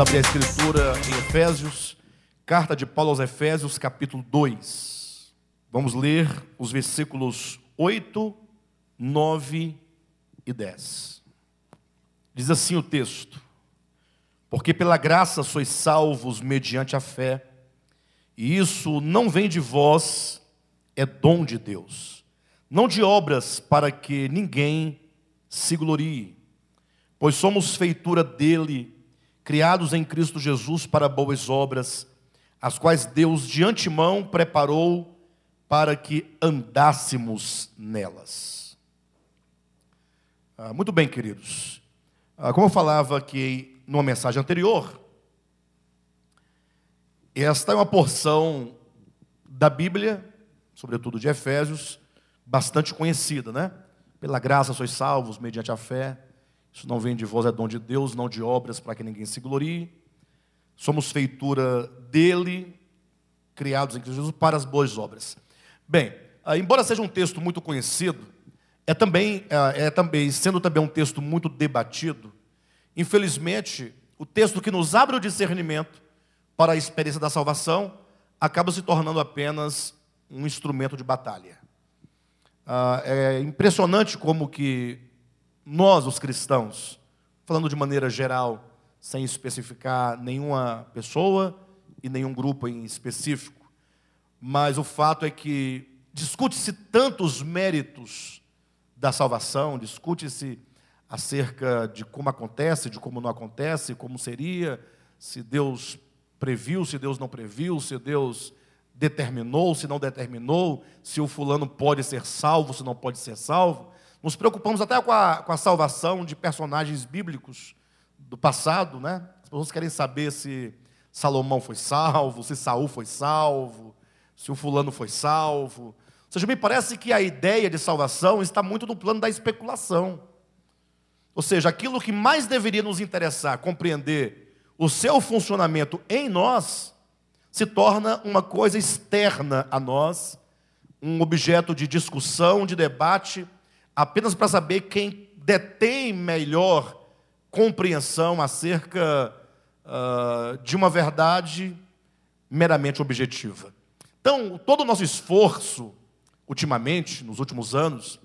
abrir a escritura em Efésios, carta de Paulo aos Efésios, capítulo 2. Vamos ler os versículos 8, 9 e 10. Diz assim o texto: Porque pela graça sois salvos mediante a fé, e isso não vem de vós, é dom de Deus, não de obras para que ninguém se glorie, pois somos feitura dele criados em Cristo Jesus para boas obras, as quais Deus de antemão preparou para que andássemos nelas. Ah, muito bem, queridos. Ah, como eu falava aqui numa mensagem anterior, esta é uma porção da Bíblia, sobretudo de Efésios, bastante conhecida, né? Pela graça sois salvos mediante a fé. Isso não vem de vós, é dom de Deus, não de obras para que ninguém se glorie. Somos feitura dele, criados em Cristo Jesus para as boas obras. Bem, ah, embora seja um texto muito conhecido, é também, é, é também, sendo também um texto muito debatido, infelizmente, o texto que nos abre o discernimento para a experiência da salvação acaba se tornando apenas um instrumento de batalha. Ah, é impressionante como que nós, os cristãos, falando de maneira geral, sem especificar nenhuma pessoa e nenhum grupo em específico, mas o fato é que discute-se tantos méritos da salvação, discute-se acerca de como acontece, de como não acontece, como seria, se Deus previu, se Deus não previu, se Deus determinou, se não determinou, se o fulano pode ser salvo, se não pode ser salvo. Nos preocupamos até com a, com a salvação de personagens bíblicos do passado, né? As pessoas querem saber se Salomão foi salvo, se Saul foi salvo, se o fulano foi salvo. Ou seja, me parece que a ideia de salvação está muito no plano da especulação. Ou seja, aquilo que mais deveria nos interessar, compreender o seu funcionamento em nós, se torna uma coisa externa a nós, um objeto de discussão, de debate, apenas para saber quem detém melhor compreensão acerca uh, de uma verdade meramente objetiva. Então, todo o nosso esforço, ultimamente, nos últimos anos,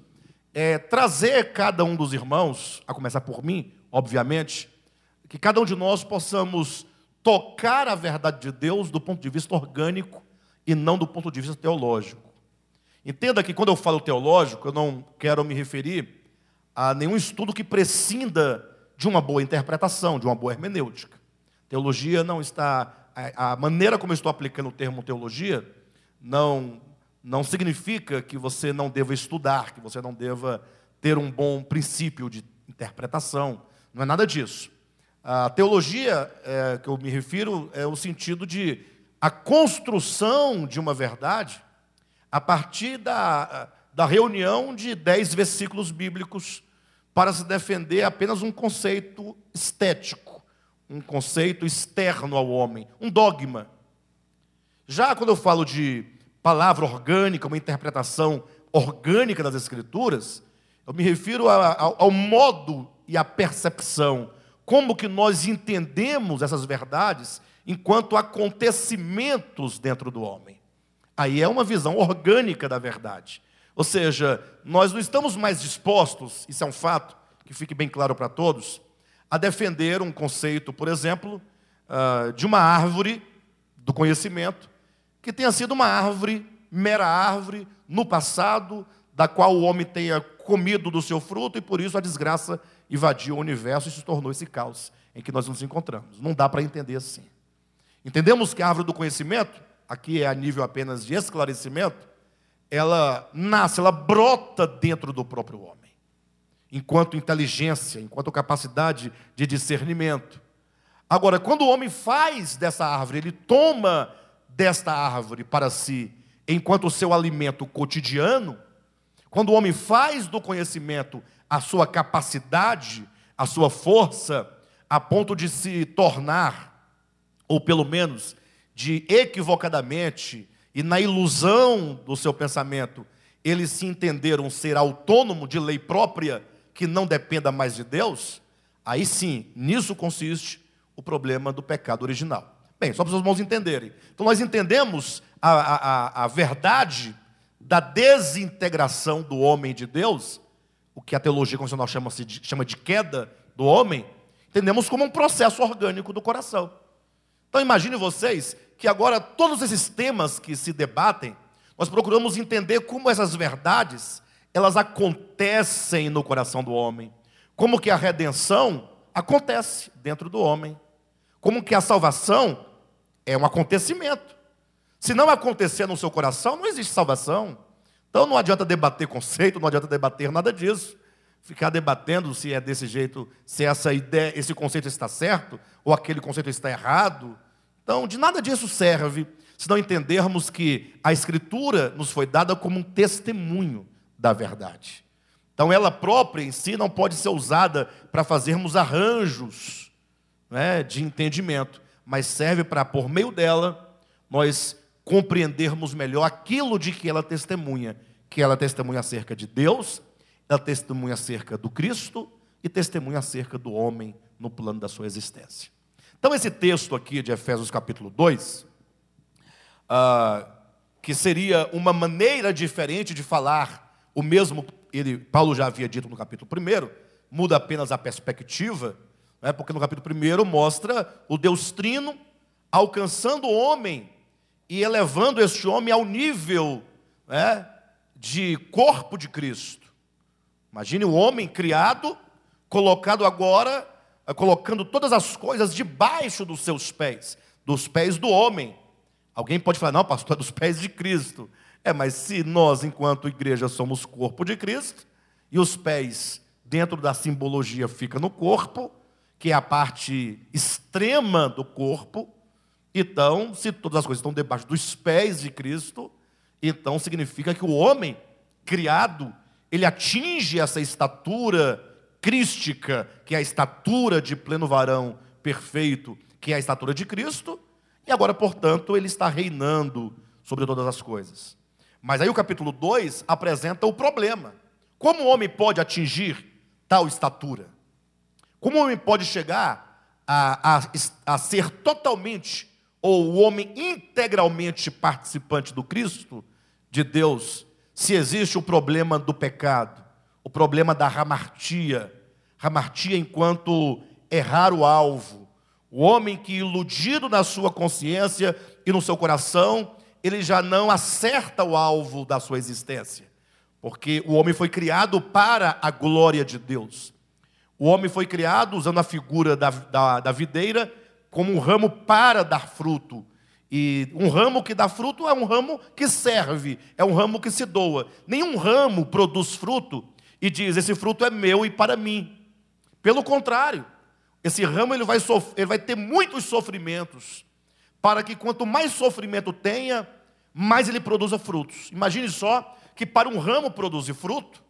é trazer cada um dos irmãos, a começar por mim, obviamente, que cada um de nós possamos tocar a verdade de Deus do ponto de vista orgânico e não do ponto de vista teológico. Entenda que quando eu falo teológico, eu não quero me referir a nenhum estudo que prescinda de uma boa interpretação, de uma boa hermenêutica. Teologia não está. A maneira como eu estou aplicando o termo teologia não, não significa que você não deva estudar, que você não deva ter um bom princípio de interpretação. Não é nada disso. A teologia é, que eu me refiro é o sentido de a construção de uma verdade a partir da, da reunião de dez versículos bíblicos para se defender apenas um conceito estético, um conceito externo ao homem, um dogma. Já quando eu falo de palavra orgânica, uma interpretação orgânica das Escrituras, eu me refiro a, a, ao modo e à percepção, como que nós entendemos essas verdades enquanto acontecimentos dentro do homem. Aí é uma visão orgânica da verdade. Ou seja, nós não estamos mais dispostos, isso é um fato, que fique bem claro para todos, a defender um conceito, por exemplo, ah, de uma árvore do conhecimento, que tenha sido uma árvore, mera árvore, no passado, da qual o homem tenha comido do seu fruto e por isso a desgraça invadiu o universo e se tornou esse caos em que nós nos encontramos. Não dá para entender assim. Entendemos que a árvore do conhecimento aqui é a nível apenas de esclarecimento, ela nasce, ela brota dentro do próprio homem, enquanto inteligência, enquanto capacidade de discernimento. Agora, quando o homem faz dessa árvore, ele toma desta árvore para si, enquanto o seu alimento cotidiano, quando o homem faz do conhecimento a sua capacidade, a sua força, a ponto de se tornar, ou pelo menos de equivocadamente e na ilusão do seu pensamento, eles se entenderam ser autônomo de lei própria que não dependa mais de Deus, aí sim, nisso consiste o problema do pecado original. Bem, só para os irmãos entenderem. Então, nós entendemos a, a, a verdade da desintegração do homem de Deus, o que a teologia convencional chama, chama de queda do homem, entendemos como um processo orgânico do coração. Então, imagine vocês que agora todos esses temas que se debatem, nós procuramos entender como essas verdades, elas acontecem no coração do homem. Como que a redenção acontece dentro do homem. Como que a salvação é um acontecimento. Se não acontecer no seu coração, não existe salvação. Então não adianta debater conceito, não adianta debater nada disso. Ficar debatendo se é desse jeito, se essa ideia, esse conceito está certo ou aquele conceito está errado. Então, de nada disso serve se não entendermos que a Escritura nos foi dada como um testemunho da verdade. Então, ela própria em si não pode ser usada para fazermos arranjos né, de entendimento, mas serve para, por meio dela, nós compreendermos melhor aquilo de que ela testemunha, que ela testemunha acerca de Deus, ela testemunha acerca do Cristo e testemunha acerca do homem no plano da sua existência. Então, esse texto aqui de Efésios capítulo 2, ah, que seria uma maneira diferente de falar o mesmo, ele, Paulo já havia dito no capítulo 1, muda apenas a perspectiva, né, porque no capítulo 1 mostra o Deus Trino alcançando o homem e elevando este homem ao nível né, de corpo de Cristo. Imagine o homem criado, colocado agora colocando todas as coisas debaixo dos seus pés, dos pés do homem. Alguém pode falar, não, pastor, é dos pés de Cristo. É, mas se nós, enquanto igreja, somos corpo de Cristo, e os pés, dentro da simbologia, fica no corpo, que é a parte extrema do corpo, então, se todas as coisas estão debaixo dos pés de Cristo, então significa que o homem criado, ele atinge essa estatura crística, que é a estatura de pleno varão perfeito, que é a estatura de Cristo, e agora, portanto, ele está reinando sobre todas as coisas. Mas aí o capítulo 2 apresenta o problema. Como o homem pode atingir tal estatura? Como o homem pode chegar a, a, a ser totalmente, ou o homem integralmente participante do Cristo, de Deus, se existe o problema do pecado, o problema da ramartia, ramartia enquanto errar o alvo. O homem que, iludido na sua consciência e no seu coração, ele já não acerta o alvo da sua existência. Porque o homem foi criado para a glória de Deus. O homem foi criado usando a figura da, da, da videira como um ramo para dar fruto. E um ramo que dá fruto é um ramo que serve, é um ramo que se doa. Nenhum ramo produz fruto e diz: Esse fruto é meu e para mim. Pelo contrário, esse ramo ele vai, ele vai ter muitos sofrimentos, para que quanto mais sofrimento tenha, mais ele produza frutos. Imagine só que para um ramo produzir fruto,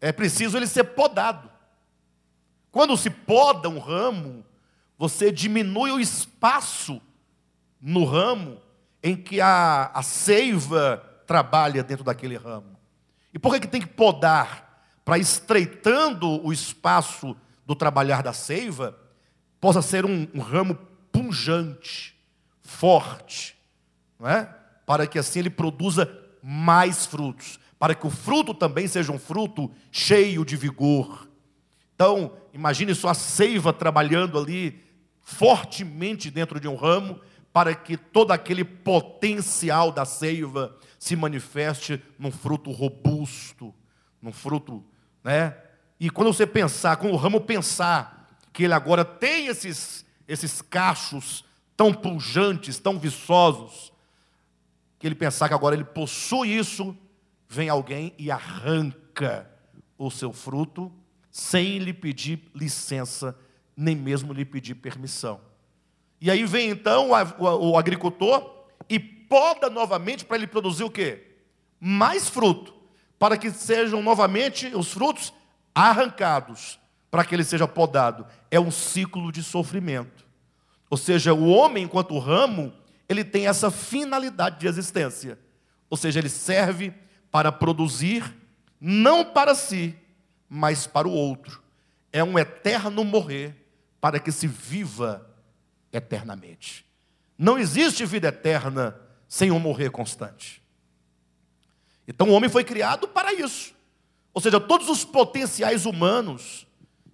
é preciso ele ser podado. Quando se poda um ramo, você diminui o espaço no ramo em que a, a seiva trabalha dentro daquele ramo. E por que, que tem que podar? para estreitando o espaço do trabalhar da seiva, possa ser um, um ramo punjante, forte, não é? para que assim ele produza mais frutos, para que o fruto também seja um fruto cheio de vigor. Então, imagine só a seiva trabalhando ali fortemente dentro de um ramo, para que todo aquele potencial da seiva se manifeste num fruto robusto, num fruto né? E quando você pensar, quando o ramo pensar que ele agora tem esses, esses cachos tão pujantes, tão viçosos, que ele pensar que agora ele possui isso, vem alguém e arranca o seu fruto sem lhe pedir licença, nem mesmo lhe pedir permissão. E aí vem então o, agricultor e poda novamente para ele produzir o quê? Mais fruto para que sejam novamente os frutos arrancados, para que ele seja podado. É um ciclo de sofrimento. Ou seja, o homem, enquanto ramo, ele tem essa finalidade de existência. Ou seja, ele serve para produzir, não para si, mas para o outro. É um eterno morrer para que se viva eternamente. Não existe vida eterna sem um morrer constante. Então o homem foi criado para isso. Ou seja, todos os potenciais humanos,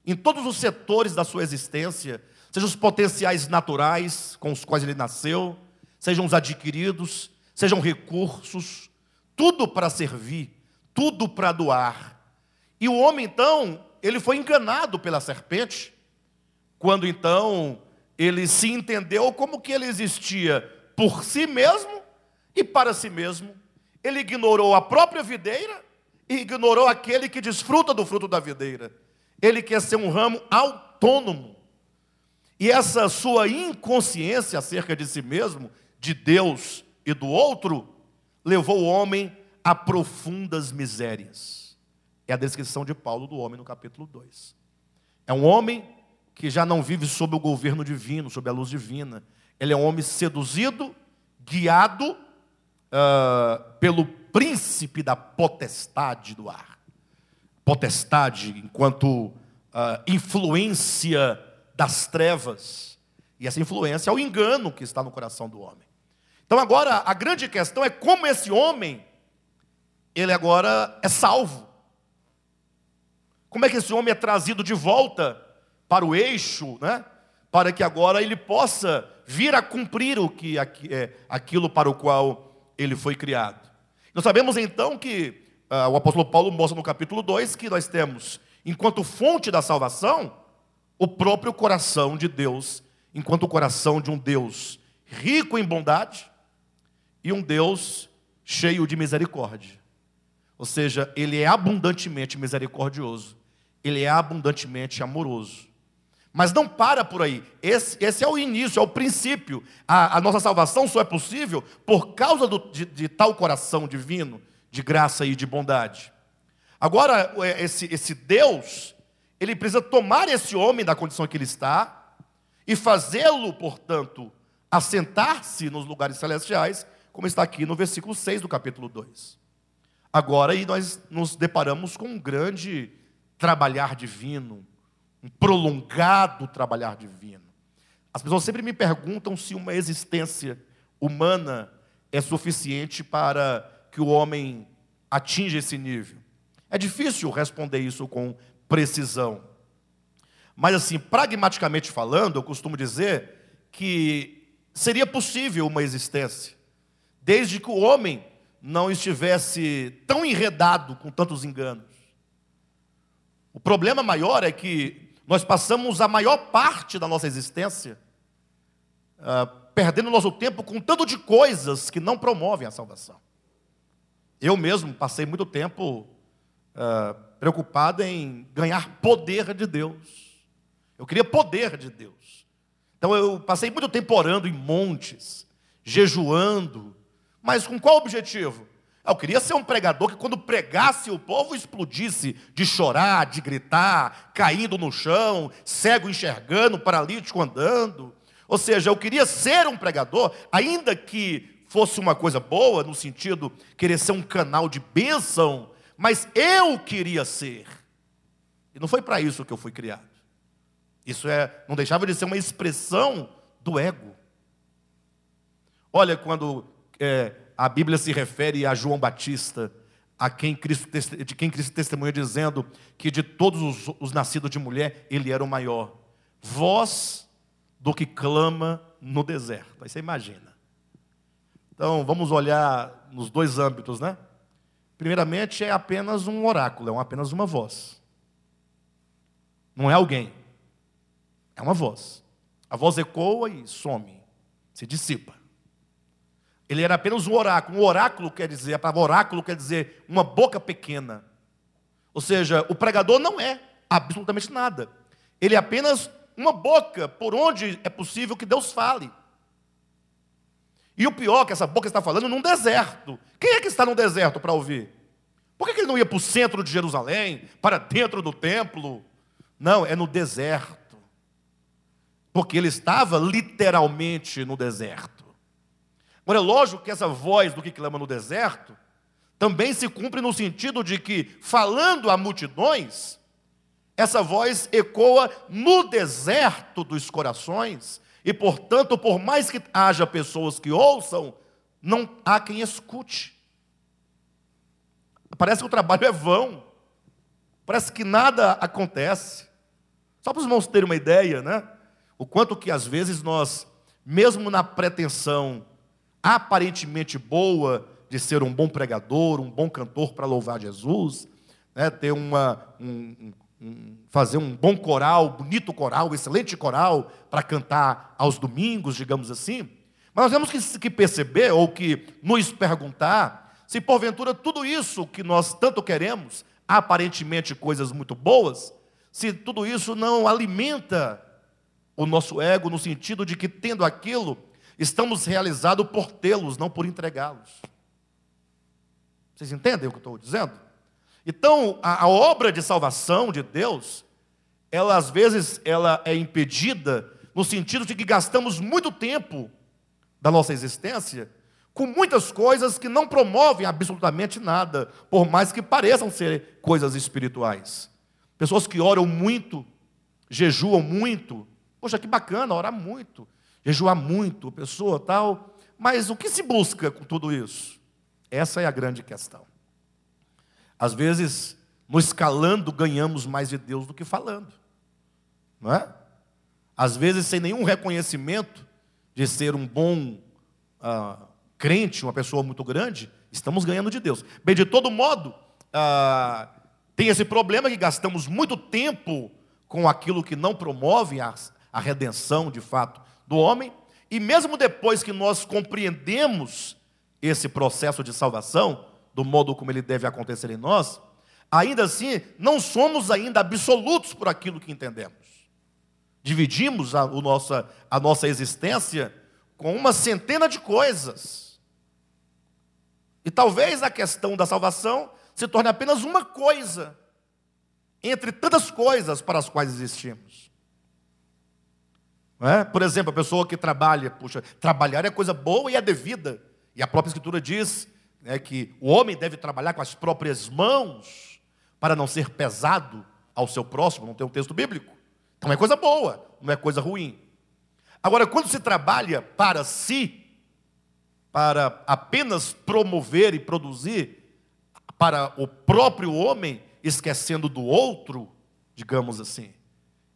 em todos os setores da sua existência, sejam os potenciais naturais com os quais ele nasceu, sejam os adquiridos, sejam recursos, tudo para servir, tudo para doar. E o homem, então, ele foi enganado pela serpente, quando então ele se entendeu como que ele existia por si mesmo e para si mesmo. Ele ignorou a própria videira e ignorou aquele que desfruta do fruto da videira. Ele quer ser um ramo autônomo. E essa sua inconsciência acerca de si mesmo, de Deus e do outro, levou o homem a profundas misérias. É a descrição de Paulo do homem no capítulo 2. É um homem que já não vive sob o governo divino, sob a luz divina. Ele é um homem seduzido, guiado uh, pelo príncipe da potestade do ar. Potestade enquanto uh, influência das trevas. E essa influência é o engano que está no coração do homem. Então agora a grande questão é como esse homem ele agora é salvo. Como é que esse homem é trazido de volta para o eixo, né? Para que agora ele possa vir a cumprir o que é aquilo para o qual ele foi criado. Nós sabemos então que uh, o apóstolo Paulo mostra no capítulo 2 que nós temos, enquanto fonte da salvação, o próprio coração de Deus, enquanto o coração de um Deus rico em bondade e um Deus cheio de misericórdia. Ou seja, ele é abundantemente misericordioso, ele é abundantemente amoroso. Mas não para por aí. Esse, esse é o início, é o princípio. A, a nossa salvação só é possível por causa do, de, de, tal coração divino, de graça e de bondade. Agora, é, esse, esse Deus, ele precisa tomar esse homem da condição que ele está e fazê-lo, portanto, assentar-se nos lugares celestiais, como está aqui no versículo 6 do capítulo 2. Agora, aí nós nos deparamos com um grande trabalhar divino, um prolongado trabalhar divino. As pessoas sempre me perguntam se uma existência humana é suficiente para que o homem atinja esse nível. É difícil responder isso com precisão. Mas, assim, pragmaticamente falando, eu costumo dizer que seria possível uma existência, desde que o homem não estivesse tão enredado com tantos enganos. O problema maior é que nós passamos a maior parte da nossa existência uh, perdendo nosso tempo com tanto de coisas que não promovem a salvação. Eu mesmo passei muito tempo uh, preocupado em ganhar poder de Deus. Eu queria poder de Deus. Então eu passei muito tempo orando em montes, jejuando, mas com qual objetivo? Eu queria ser um pregador que, quando pregasse, o povo explodisse de chorar, de gritar, caindo no chão, cego enxergando, paralítico andando. Ou seja, eu queria ser um pregador, ainda que fosse uma coisa boa, no sentido querer ser um canal de bênção, mas eu queria ser. E não foi para isso que eu fui criado. Isso é, não deixava de ser uma expressão do ego. Olha, quando é, a Bíblia se refere a João Batista, a quem Cristo, de quem Cristo testemunha dizendo que de todos os, os nascidos de mulher, ele era o maior. Voz do que clama no deserto. Aí você imagina. Então, vamos olhar nos dois âmbitos, né? Primeiramente, é apenas um oráculo, é apenas uma voz. Não é alguém. É uma voz. A voz ecoa e some, se dissipa. Ele era apenas um oráculo. Um oráculo quer dizer, a palavra oráculo quer dizer uma boca pequena. Ou seja, o pregador não é absolutamente nada. Ele é apenas uma boca por onde é possível que Deus fale. E o pior é que essa boca está falando num deserto. Quem é que está no deserto para ouvir? Por que ele não ia para o centro de Jerusalém, para dentro do templo? Não, é no deserto. Porque ele estava literalmente no deserto. Agora, é lógico que essa voz do que clama no deserto também se cumpre no sentido de que, falando a multidões, essa voz ecoa no deserto dos corações E, portanto, por mais que haja pessoas que ouçam, não há quem escute. Parece que o trabalho é vão. Parece que nada acontece. Só para os irmãos terem uma ideia, né? O quanto que às vezes nós, mesmo na pretensão aparentemente boa de ser um bom pregador, um bom cantor para louvar Jesus, né? ter uma, um, um, fazer um bom coral, bonito coral, excelente coral para cantar aos domingos, digamos assim. Mas nós temos que, que perceber ou que nos perguntar se porventura tudo isso que nós tanto queremos, aparentemente coisas muito boas, se tudo isso não alimenta o nosso ego no sentido de que tendo aquilo, estamos realizados por tê-los, não por entregá-los. Vocês entendem o que eu estou dizendo? Então, a, a, obra de salvação de Deus, ela às vezes ela é impedida no sentido de que gastamos muito tempo da nossa existência com muitas coisas que não promovem absolutamente nada, por mais que pareçam ser coisas espirituais. Pessoas que oram muito, jejuam muito. Poxa, que bacana, orar muito, jejuar muito, pessoa tal. Mas o que se busca com tudo isso? Essa é a grande questão. Às vezes, no escalando, ganhamos mais de Deus do que falando. Não é? Às vezes, sem nenhum reconhecimento de ser um bom ah, crente, uma pessoa muito grande, estamos ganhando de Deus. Bem, de todo modo, ah, tem esse problema que gastamos muito tempo com aquilo que não promove a, a redenção, de fato, do homem, e mesmo depois que nós compreendemos esse processo de salvação, do modo como ele deve acontecer em nós, ainda assim, não somos ainda absolutos por aquilo que entendemos. Dividimos a, nossa, a nossa existência com uma centena de coisas. E talvez a questão da salvação se torne apenas uma coisa entre tantas coisas para as quais existimos. É? Por exemplo, a pessoa que trabalha, puxa, trabalhar é coisa boa e é devida. E a própria Escritura diz né, que o homem deve trabalhar com as próprias mãos para não ser pesado ao seu próximo, não tem um texto bíblico. Então é coisa boa, não é coisa ruim. Agora, quando se trabalha para si, para apenas promover e produzir, para o próprio homem, esquecendo do outro, digamos assim,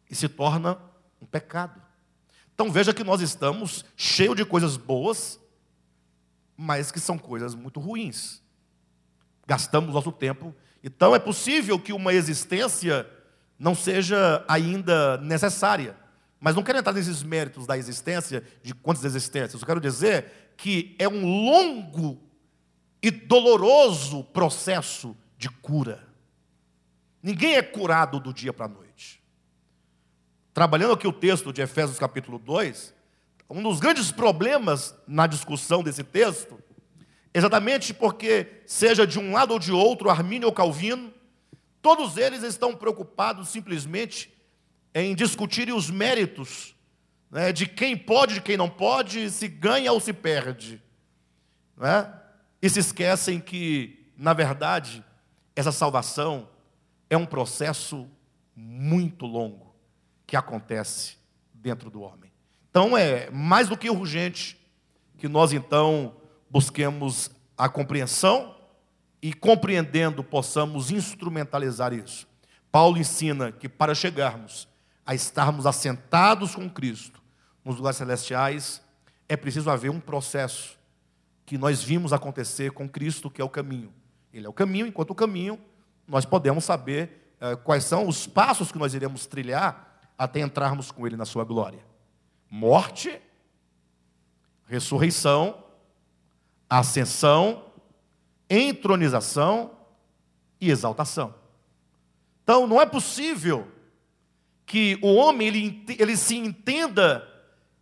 e se torna um pecado. Então veja que nós estamos cheios de coisas boas, mas que são coisas muito ruins. Gastamos nosso tempo. Então é possível que uma existência não seja ainda necessária. Mas não quero entrar nesses méritos da existência, de quantas existências. Eu quero dizer que é um longo e doloroso processo de cura. Ninguém é curado do dia para a noite. Trabalhando aqui o texto de Efésios capítulo 2, um dos grandes problemas na discussão desse texto, exatamente porque, seja de um lado ou de outro, Armínio ou Calvino, todos eles estão preocupados simplesmente em discutirem os méritos né, de quem pode, de quem não pode, se ganha ou se perde. Não é? e se esquecem que, na verdade, essa salvação é um processo muito longo que acontece dentro do homem. Então é mais do que urgente que nós então busquemos a compreensão e compreendendo possamos instrumentalizar isso. Paulo ensina que para chegarmos a estarmos assentados com Cristo nos lugares celestiais, é preciso haver um processo que nós vimos acontecer com Cristo, que é o caminho. Ele é o caminho, enquanto o caminho, nós podemos saber eh, quais são os passos que nós iremos trilhar até entrarmos com Ele na sua glória: morte, ressurreição, ascensão, entronização e exaltação. Então, não é possível que o homem ele, ele se entenda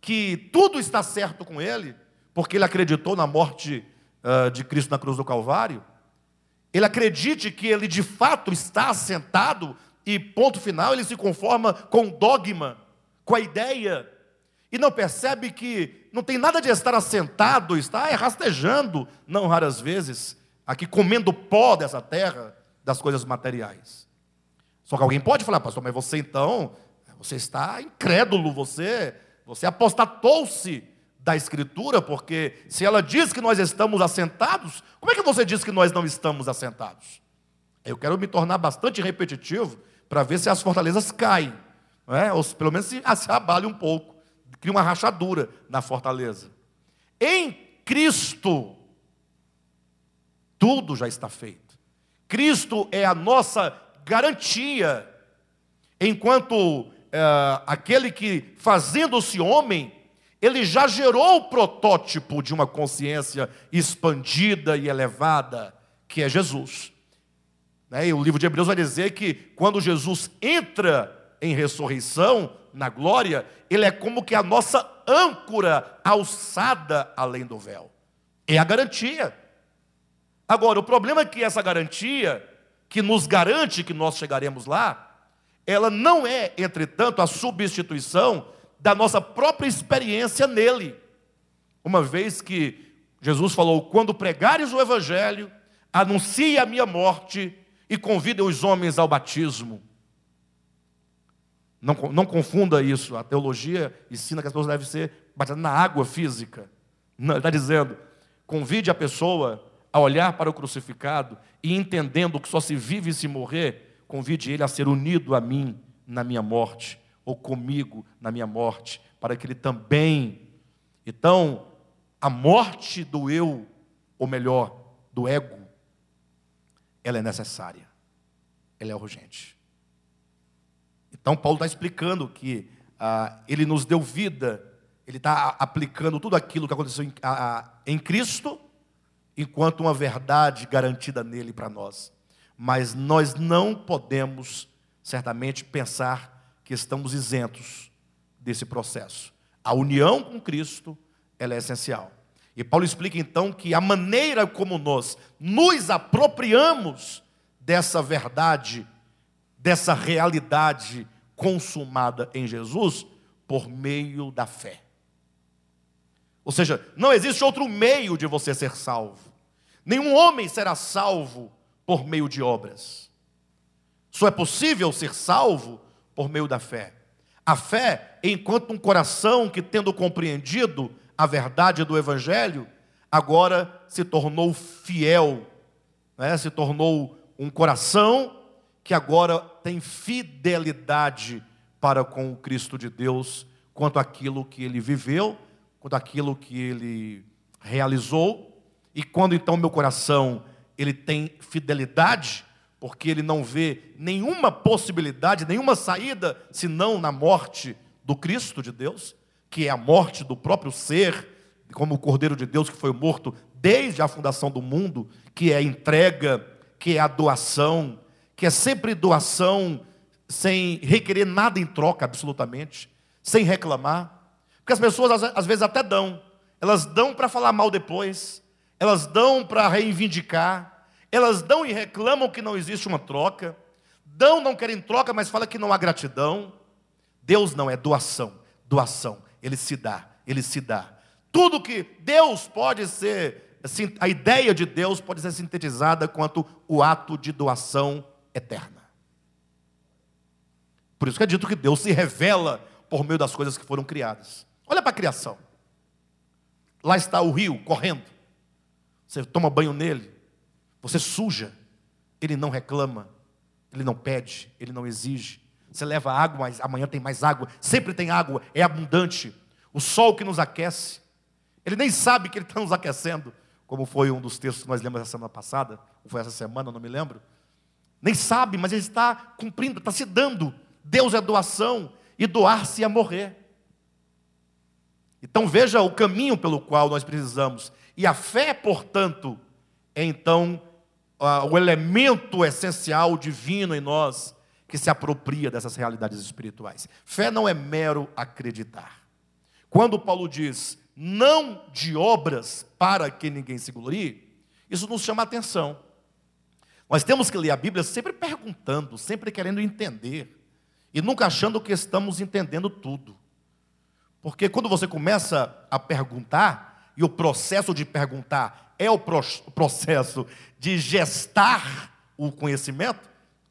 que tudo está certo com ele porque ele acreditou na morte uh, de Cristo na cruz do Calvário, ele acredite que ele de fato está assentado e, ponto final, ele se conforma com o dogma, com a ideia, e não percebe que não tem nada de estar assentado, está rastejando, não raras vezes, aqui comendo pó dessa terra, das coisas materiais. Só que alguém pode falar, pastor, mas você então, você está incrédulo, você Você apostatou-se da Escritura, porque se ela diz que nós estamos assentados, como é que você diz que nós não estamos assentados? Eu quero me tornar bastante repetitivo para ver se as fortalezas caem, é? ou pelo menos se, se abale um pouco, cria uma rachadura na fortaleza. Em Cristo, tudo já está feito. Cristo é a nossa garantia, enquanto é, aquele que, fazendo-se homem, ele já gerou o protótipo de uma consciência expandida e elevada, que é Jesus. Né? E o livro de Hebreus vai dizer que quando Jesus entra em ressurreição, na glória, ele é como que a nossa âncora alçada além do véu. É a garantia. Agora, o problema é que essa garantia, que nos garante que nós chegaremos lá, ela não é, entretanto, a substituição da nossa própria experiência nele. Uma vez que Jesus falou: quando pregares o Evangelho, anuncie a minha morte e convidem os homens ao batismo. Não, não confunda isso. A teologia ensina que as pessoas devem ser batizadas na água física. Não, ele está dizendo: convide a pessoa a olhar para o crucificado e entendendo que só se vive e se morrer, convide ele a ser unido a mim na minha morte, ou comigo na minha morte, para que ele também. Então, a morte do eu, ou melhor, do ego, ela é necessária, ela é urgente. Então, Paulo está explicando que ah, ele nos deu vida, ele está aplicando tudo aquilo que aconteceu em, ah, em Cristo, enquanto uma verdade garantida nele para nós. Mas nós não podemos, certamente, pensar que estamos isentos desse processo. A união com Cristo, ela é essencial. E Paulo explica então que a maneira como nós nos apropriamos dessa verdade, dessa realidade consumada em Jesus, por meio da fé. Ou seja, não existe outro meio de você ser salvo. Nenhum homem será salvo por meio de obras. Só é possível ser salvo por meio da fé. A fé, enquanto um coração que, tendo compreendido a verdade do Evangelho, agora se tornou fiel, né? se tornou um coração que agora tem fidelidade para com o Cristo de Deus, quanto aquilo que ele viveu, quanto aquilo que ele realizou, e quando então meu coração ele tem fidelidade, porque ele não vê nenhuma possibilidade, nenhuma saída, senão na morte do Cristo de Deus, que é a morte do próprio ser, como o Cordeiro de Deus que foi morto desde a fundação do mundo, que é entrega, que é a doação, que é sempre doação sem requerer nada em troca, absolutamente, sem reclamar. Porque as pessoas às vezes até dão, elas dão para falar mal depois, elas dão para reivindicar, elas dão e reclamam que não existe uma troca, dão, não querem troca, mas fala que não há gratidão. Deus não é doação, doação ele se dá, ele se dá. Tudo que Deus pode ser, assim, a ideia de Deus pode ser sintetizada quanto o ato de doação eterna. Por isso que é dito que Deus se revela por meio das coisas que foram criadas. Olha para a criação. Lá está o rio correndo. Você toma banho nele, você suja, ele não reclama, ele não pede, ele não exige, você leva água, mas amanhã tem mais água. Sempre tem água, é abundante. O sol que nos aquece. Ele nem sabe que ele está nos aquecendo, como foi um dos textos que nós lemos essa semana passada, ou foi essa semana, não me lembro. Nem sabe, mas ele está cumprindo, está se dando. Deus é doação, e doar-se é morrer. Então veja o caminho pelo qual nós precisamos. E a fé, portanto, é então o elemento essencial divino em nós que se apropria dessas realidades espirituais. Fé não é mero acreditar. Quando Paulo diz não de obras para que ninguém se glorie, isso nos chama atenção. Nós temos que ler a Bíblia sempre perguntando, sempre querendo entender, e nunca achando que estamos entendendo tudo. Porque quando você começa a perguntar, e o processo de perguntar é o processo de gestar o conhecimento,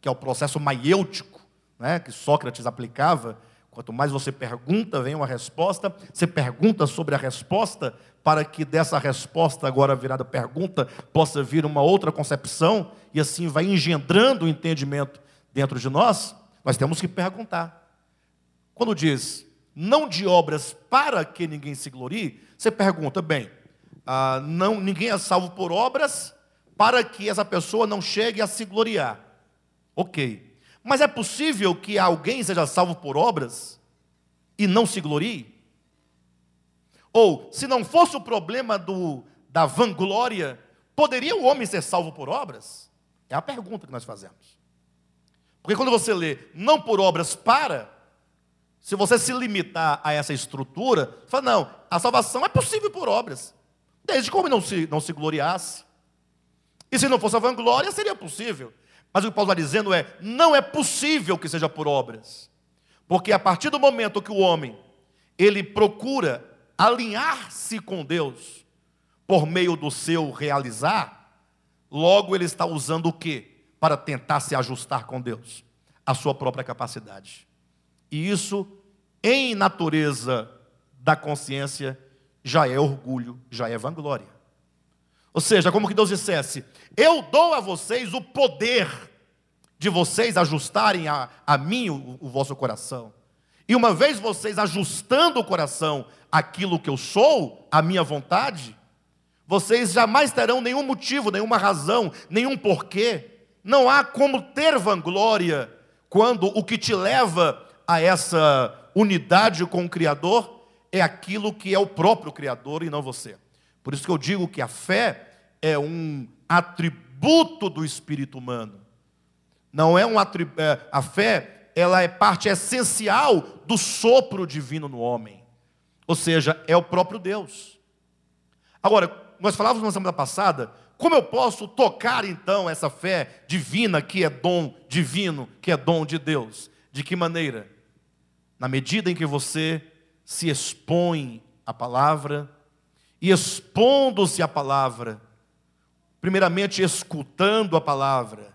que é o processo maiêutico, né, que Sócrates aplicava, Quanto mais você pergunta, vem uma resposta. Você pergunta sobre a resposta, para que dessa resposta, agora virada pergunta, possa vir uma outra concepção, e assim vai engendrando o entendimento dentro de nós. Nós temos que perguntar. Quando diz, não de obras para que ninguém se glorie, você pergunta, bem, ah, não, ninguém é salvo por obras para que essa pessoa não chegue a se gloriar. Ok. Mas é possível que alguém seja salvo por obras e não se glorie? Ou, se não fosse o problema do, da vanglória, poderia o homem ser salvo por obras? É a pergunta que nós fazemos. Porque quando você lê não por obras para, se você se limitar a essa estrutura, fala, não, a salvação é possível por obras, desde que não se, não se gloriasse. E se não fosse a vanglória, seria possível. Mas o que Paulo está dizendo é: não é possível que seja por obras. Porque a partir do momento que o homem ele procura alinhar-se com Deus por meio do seu realizar, logo ele está usando o que para tentar se ajustar com Deus? A sua própria capacidade. E isso, em natureza da consciência, já é orgulho, já é vanglória. Ou seja, como que Deus dissesse: Eu dou a vocês o poder de vocês ajustarem a, a mim o, o vosso coração. E uma vez vocês ajustando o coração aquilo que eu sou, a minha vontade, vocês jamais terão nenhum motivo, nenhuma razão, nenhum porquê. Não há como ter vanglória quando o que te leva a essa unidade com o Criador é aquilo que é o próprio Criador e não você. Por isso que eu digo que a fé é um atributo do espírito humano. Não é um atributo, é, a fé, ela é parte essencial do sopro divino no homem. Ou seja, é o próprio Deus. Agora, nós falávamos na semana passada, como eu posso tocar então essa fé divina que é dom divino, que é dom de Deus? De que maneira? Na medida em que você se expõe à palavra, e expondo-se à palavra, primeiramente escutando a palavra,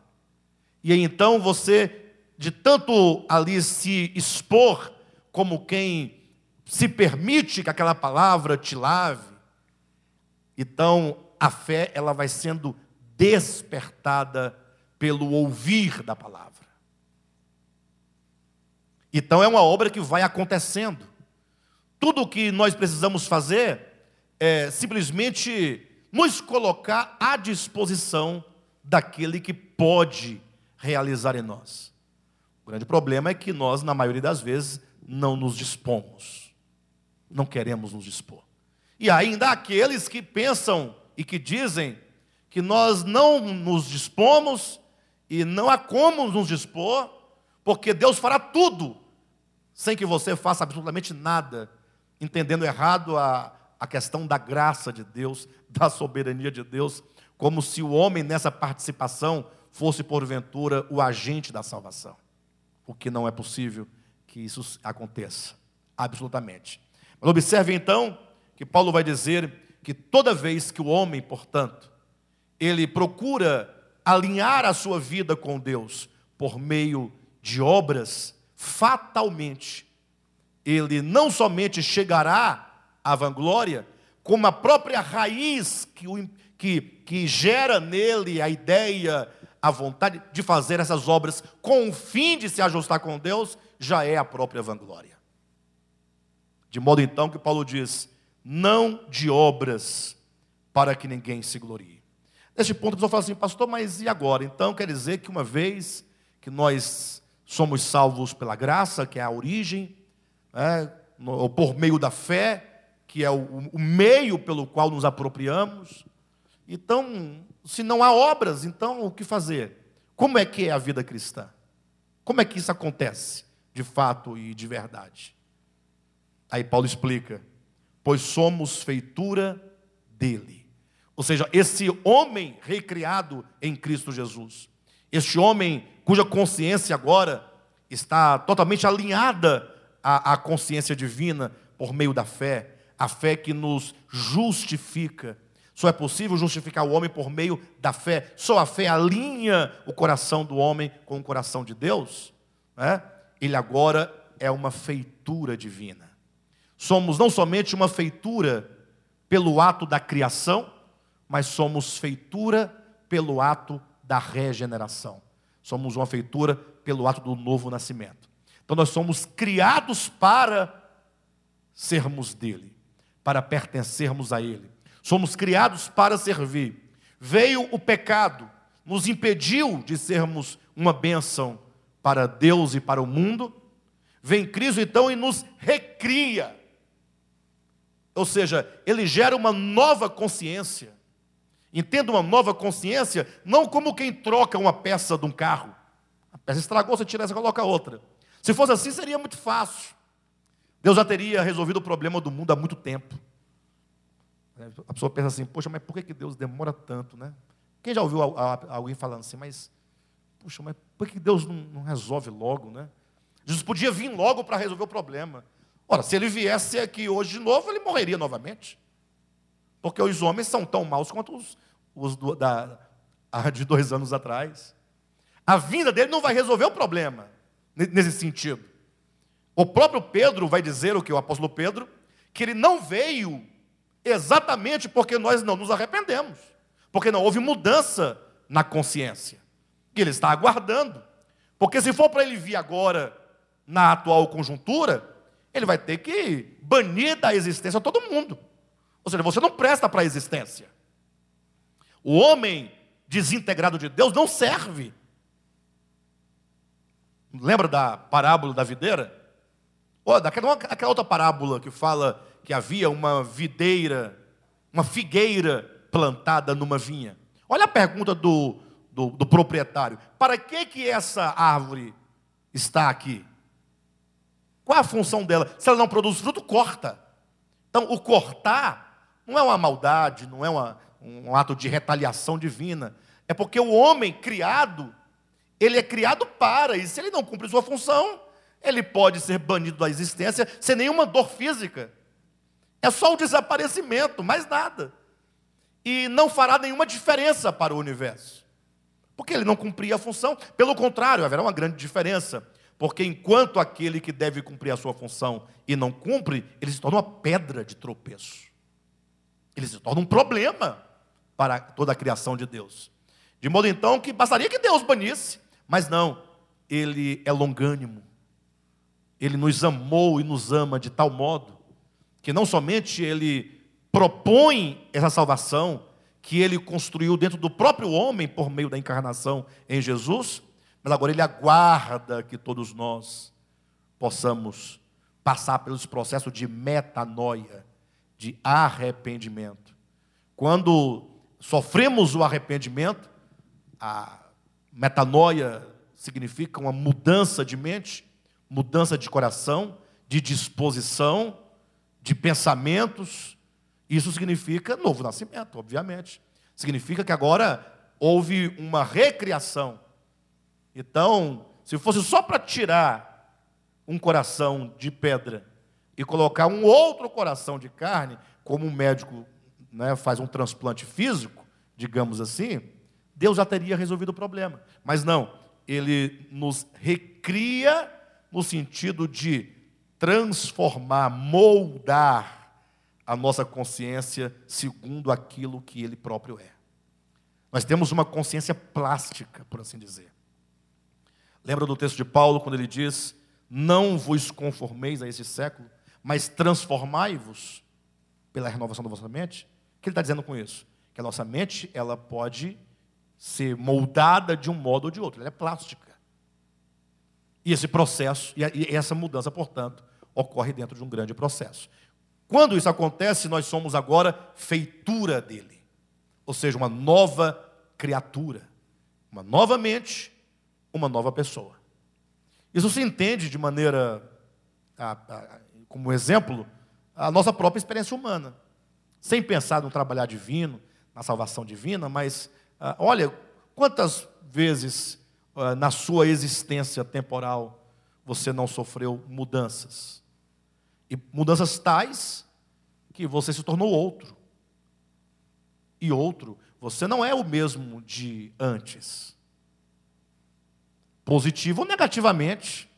e então você, de tanto ali se expor, como quem se permite que aquela palavra te lave, então a fé ela vai sendo despertada pelo ouvir da palavra. Então é uma obra que vai acontecendo. Tudo o que nós precisamos fazer é simplesmente nos colocar à disposição daquele que pode realizar em nós. O grande problema é que nós, na maioria das vezes, não nos dispomos, não queremos nos dispor. E ainda há aqueles que pensam e que dizem que nós não nos dispomos e não há como nos dispor, porque Deus fará tudo sem que você faça absolutamente nada, entendendo errado a, a questão da graça de Deus, da soberania de Deus, como se o homem nessa participação fosse porventura o agente da salvação. O que não é possível que isso aconteça, absolutamente. Mas observe então que Paulo vai dizer que toda vez que o homem, portanto, ele procura alinhar a sua vida com Deus por meio de obras, fatalmente, ele não somente chegará a vanglória, como a própria raiz que, o, que, que gera nele a ideia, a vontade de fazer essas obras com o fim de se ajustar com Deus, já é a própria vanglória. De modo então que Paulo diz: não de obras para que ninguém se glorie. Neste ponto, a pessoa fala assim, pastor, mas e agora? Então quer dizer que uma vez que nós somos salvos pela graça, que é a origem, é, ou por meio da fé, que é o, o meio pelo qual nos apropriamos. Então, se não há obras, então o que fazer? Como é que é a vida cristã? Como é que isso acontece, de fato e de verdade? Aí Paulo explica: pois somos feitura dele. Ou seja, esse homem recriado em Cristo Jesus, este homem cuja consciência agora está totalmente alinhada à, à consciência divina por meio da fé, a fé que nos justifica. Só é possível justificar o homem por meio da fé. Só a fé alinha o coração do homem com o coração de Deus. Né? Ele agora é uma feitura divina. Somos não somente uma feitura pelo ato da criação, mas somos feitura pelo ato da regeneração. Somos uma feitura pelo ato do novo nascimento. Então nós somos criados para sermos dele, para pertencermos a ele. Somos criados para servir. Veio o pecado, nos impediu de sermos uma bênção para Deus e para o mundo. Vem Cristo então e nos recria. Ou seja, ele gera uma nova consciência. Entenda uma nova consciência, não como quem troca uma peça de um carro. A peça estragou, você tira essa e coloca outra. Se fosse assim, seria muito fácil. Deus já teria resolvido o problema do mundo há muito tempo. A pessoa pensa assim, poxa, mas por que Deus demora tanto, né? Quem já ouviu alguém falando assim, mas, puxa, mas por que Deus não, resolve logo, né? Jesus podia vir logo para resolver o problema. Ora, se ele viesse aqui hoje de novo, ele morreria novamente. Porque os homens são tão maus quanto os, os do, da, de dois anos atrás. A vinda dele não vai resolver o problema nesse sentido. O próprio Pedro vai dizer o que o apóstolo Pedro, que ele não veio exatamente porque nós não nos arrependemos, porque não houve mudança na consciência. E ele está aguardando. Porque se for para ele vir agora na atual conjuntura, ele vai ter que banir da existência todo mundo. Ou seja, você não presta para a existência. O homem desintegrado de Deus não serve. Lembra da parábola da videira? Ou daquela aquela outra parábola que fala que havia uma videira, uma figueira plantada numa vinha. Olha a pergunta do, do, do proprietário: para que, que essa árvore está aqui? Qual a função dela? Se ela não produz fruto, corta. Então, o cortar não é uma maldade, não é uma, um ato de retaliação divina. É porque o homem criado, ele é criado para, e se ele não cumpre sua função, ele pode ser banido da existência sem nenhuma dor física. É só o desaparecimento, mais nada. E não fará nenhuma diferença para o universo. Porque ele não cumpria a função. Pelo contrário, haverá uma grande diferença. Porque enquanto aquele que deve cumprir a sua função e não cumpre, ele se torna uma pedra de tropeço. Ele se torna um problema para toda a criação de Deus. De modo então que bastaria que Deus banisse, mas não, ele é longânimo. Ele nos amou e nos ama de tal modo que não somente ele propõe essa salvação que ele construiu dentro do próprio homem por meio da encarnação em Jesus, mas agora ele aguarda que todos nós possamos passar pelos processos de metanoia, de arrependimento. Quando sofremos o arrependimento, a metanoia significa uma mudança de mente, mudança de coração, de disposição, de pensamentos. Isso significa novo nascimento, obviamente. Significa que agora houve uma recriação então, se fosse só para tirar um coração de pedra e colocar um outro coração de carne, como um médico né, faz um transplante físico, digamos assim, Deus já teria resolvido o problema. Mas não, ele nos recria no sentido de transformar, moldar a nossa consciência segundo aquilo que ele próprio é. Nós temos uma consciência plástica, por assim dizer. Lembra do texto de Paulo, quando ele diz: Não vos conformeis a esse século, mas transformai-vos pela renovação da vossa mente? O que ele está dizendo com isso? Que a nossa mente ela pode ser moldada de um modo ou de outro, ela é plástica. E esse processo, e essa mudança, portanto, ocorre dentro de um grande processo. Quando isso acontece, nós somos agora feitura dele, ou seja, uma nova criatura, uma nova mente, uma nova pessoa. Isso se entende de maneira, como exemplo, a nossa própria experiência humana. Sem pensar no trabalhar divino, na salvação divina, mas ah, olha, quantas vezes na sua existência temporal você não sofreu mudanças? E mudanças tais que você se tornou outro. E outro, você não é o mesmo de antes positivo ou negativamente.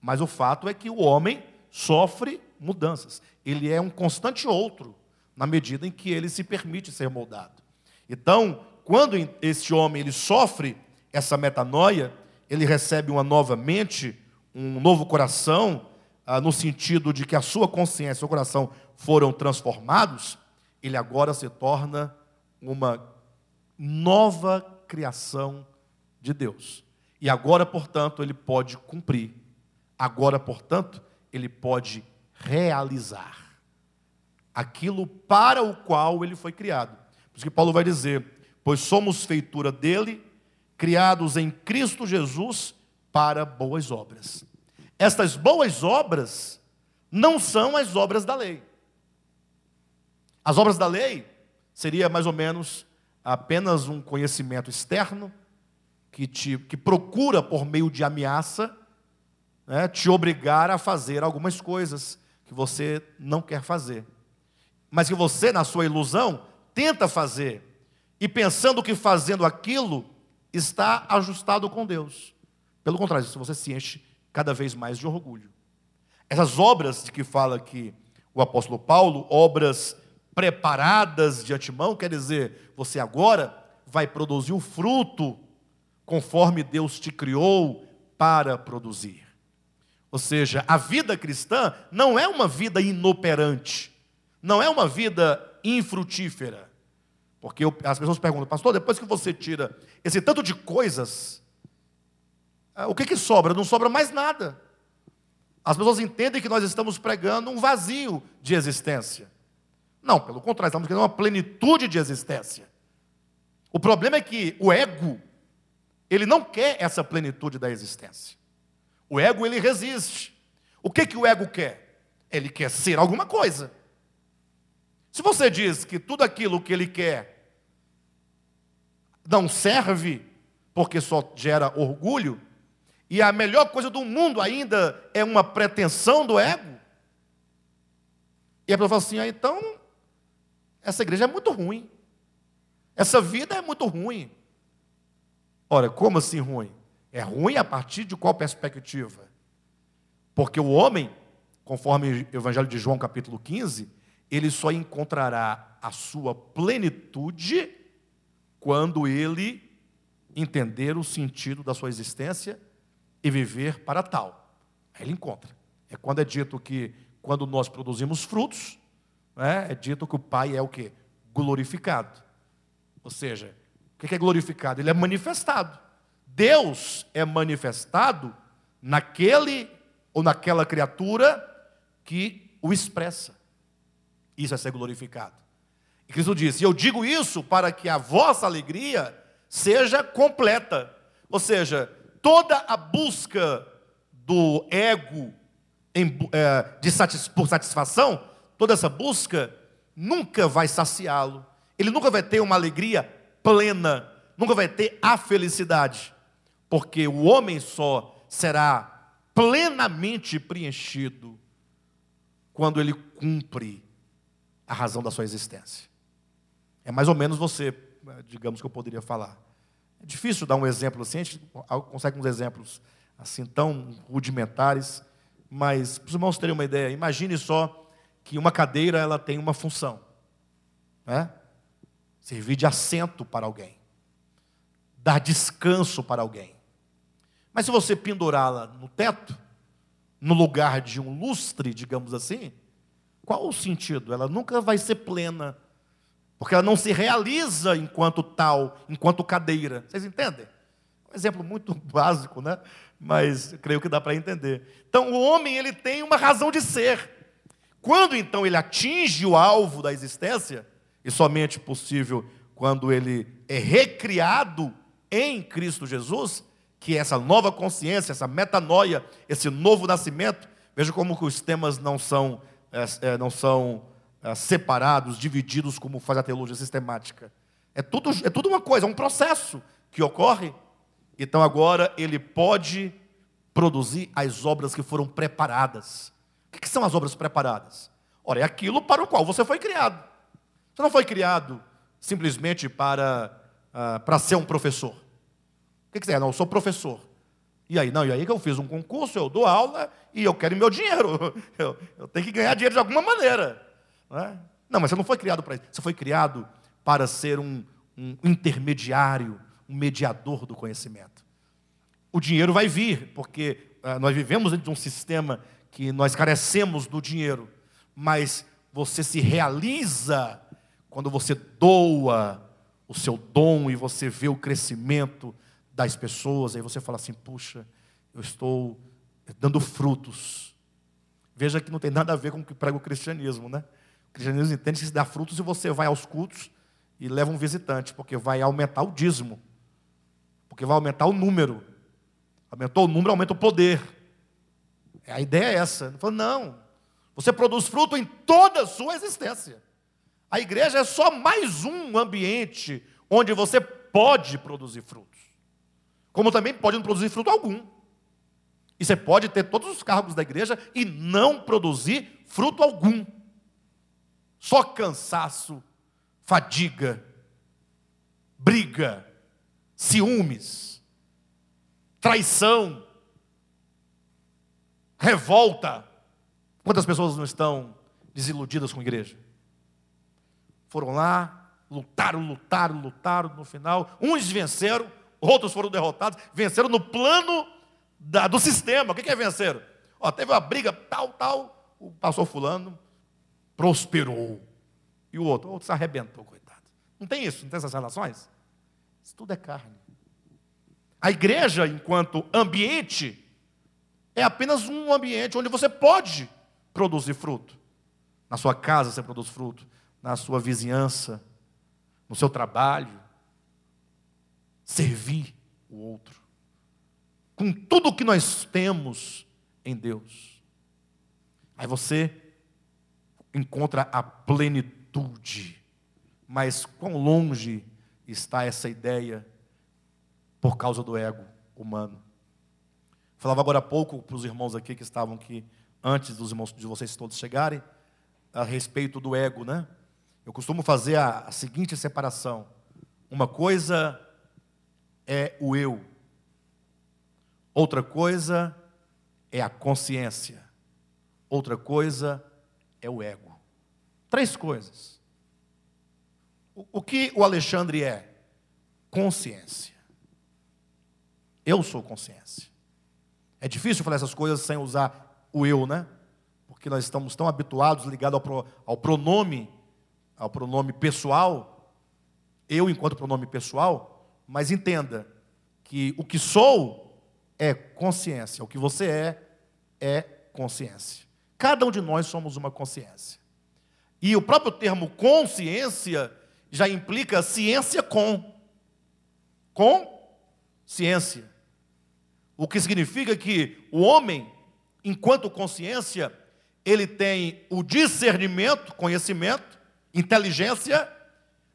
Mas o fato é que o homem sofre mudanças. Ele é um constante outro, na medida em que ele se permite ser moldado. Então, quando esse homem ele sofre essa metanoia, ele recebe uma nova mente, um novo coração, ah, no sentido de que a sua consciência e o coração foram transformados, ele agora se torna uma nova criação de Deus. E agora, portanto, ele pode cumprir. Agora, portanto, ele pode realizar aquilo para o qual ele foi criado. Por isso que Paulo vai dizer: Pois somos feitura dele, criados em Cristo Jesus para boas obras. Estas boas obras não são as obras da lei. As obras da lei seria mais ou menos apenas um conhecimento externo que, te, que procura, por meio de ameaça, né, te obrigar a fazer algumas coisas que você não quer fazer. Mas que você, na sua ilusão, tenta fazer. E pensando que fazendo aquilo está ajustado com Deus. Pelo contrário, se você se enche cada vez mais de orgulho. Essas obras de que fala aqui o apóstolo Paulo, obras preparadas de antemão, quer dizer, você agora vai produzir o fruto conforme Deus te criou para produzir. Ou seja, a vida cristã não é uma vida inoperante, não é uma vida infrutífera. Porque eu, as pessoas perguntam, pastor, depois que você tira esse tanto de coisas, ah, o que, que sobra? Não sobra mais nada. As pessoas entendem que nós estamos pregando um vazio de existência. Não, pelo contrário, estamos querendo uma plenitude de existência. O problema é que o ego, ele não quer essa plenitude da existência. O ego, ele resiste. O que, que o ego quer? Ele quer ser alguma coisa. Se você diz que tudo aquilo que ele quer não serve, porque só gera orgulho, e a melhor coisa do mundo ainda é uma pretensão do ego, e a pessoa fala assim: ah, então, essa igreja é muito ruim, essa vida é muito ruim. Ora, como assim ruim? É ruim a partir de qual perspectiva? Porque o homem, conforme o Evangelho de João, capítulo 15, ele só encontrará a sua plenitude quando ele entender o sentido da sua existência e viver para tal. Aí ele encontra. É quando é dito que quando nós produzimos frutos, né, é dito que o Pai é o que? Glorificado. Ou seja, o que é glorificado? Ele é manifestado. Deus é manifestado naquele ou naquela criatura que o expressa. Isso é ser glorificado. E Cristo disse: Eu digo isso para que a vossa alegria seja completa. Ou seja, toda a busca do ego em, é, de satis, por satisfação, toda essa busca nunca vai saciá-lo. Ele nunca vai ter uma alegria plena, nunca vai ter a felicidade, porque o homem só será plenamente preenchido quando ele cumpre a razão da sua existência. É mais ou menos você, digamos que eu poderia falar. É difícil dar um exemplo assim, a gente consegue uns exemplos assim tão rudimentares, mas para os irmãos terem uma ideia, imagine só que uma cadeira ela tem uma função, né? servir de assento para alguém, dar descanso para alguém. Mas se você pendurá-la no teto, no lugar de um lustre, digamos assim, qual o sentido? Ela nunca vai ser plena, porque ela não se realiza enquanto tal, enquanto cadeira. Vocês entendem? Um exemplo muito básico, né? Mas creio que dá para entender. Então, o homem ele tem uma razão de ser. Quando então ele atinge o alvo da existência, e somente possível quando ele é recriado em Cristo Jesus, que é essa nova consciência, essa metanoia, esse novo nascimento. Veja como que os temas não são, é, é, não são é, separados, divididos, como faz a teologia sistemática. É tudo, é tudo uma coisa, é um processo que ocorre. Então agora ele pode produzir as obras que foram preparadas. O que são as obras preparadas? Ora, é aquilo para o qual você foi criado. Você não foi criado simplesmente para, uh, para ser um professor. O que, que você é? Não, eu sou professor. E aí, não, e aí que eu fiz um concurso, eu dou aula e eu quero meu dinheiro. Eu, eu tenho que ganhar dinheiro de alguma maneira. Não, é? não mas você não foi criado para isso. Você foi criado para ser um, um intermediário, um mediador do conhecimento. O dinheiro vai vir, porque uh, nós vivemos dentro de um sistema que nós carecemos do dinheiro, mas você se realiza quando você doa o seu dom e você vê o crescimento das pessoas, aí você fala assim: puxa, eu estou dando frutos. Veja que não tem nada a ver com o que prega o cristianismo, né? O cristianismo entende que se dá frutos e você vai aos cultos e leva um visitante, porque vai aumentar o dízimo, porque vai aumentar o número. Aumentou o número, aumenta o poder. A ideia é essa. Falou, não, você produz fruto em toda a sua existência. A igreja é só mais um ambiente onde você pode produzir frutos. Como também pode não produzir fruto algum. E você pode ter todos os cargos da igreja e não produzir fruto algum. Só cansaço, fadiga, briga, ciúmes, traição, revolta. Quantas pessoas não estão desiludidas com a igreja? Foram lá, lutaram, lutaram, lutaram, no final, uns venceram, outros foram derrotados, venceram no plano da, do sistema. O que é vencer? Ó, teve uma briga, tal, tal, o pastor fulano prosperou. E o outro, o outro se arrebentou, coitado. Não tem isso, não tem essas relações? Isso tudo é carne. A igreja, enquanto ambiente, é apenas um ambiente onde você pode produzir fruto. Na sua casa você produz fruto, na sua vizinhança, no seu trabalho, servir o outro. Com tudo que nós temos em Deus. Aí você encontra a plenitude. Mas quão longe está essa ideia por causa do ego humano? Falava agora há pouco para os irmãos aqui que estavam aqui antes dos irmãos de vocês todos chegarem a respeito do ego, né? Eu costumo fazer a, a seguinte separação: uma coisa é o eu, outra coisa é a consciência, outra coisa é o ego. Três coisas. O, que o Alexandre é? Consciência. Eu sou consciência. É difícil falar essas coisas sem usar o eu, né? Porque nós estamos tão habituados, ligados ao, pro, ao pronome ao pronome pessoal, eu enquanto pronome pessoal, mas entenda que o que sou é consciência, o que você é é consciência. Cada um de nós somos uma consciência. E o próprio termo consciência já implica ciência com. Com ciência. O que significa que o homem, enquanto consciência, ele tem o discernimento, conhecimento, inteligência,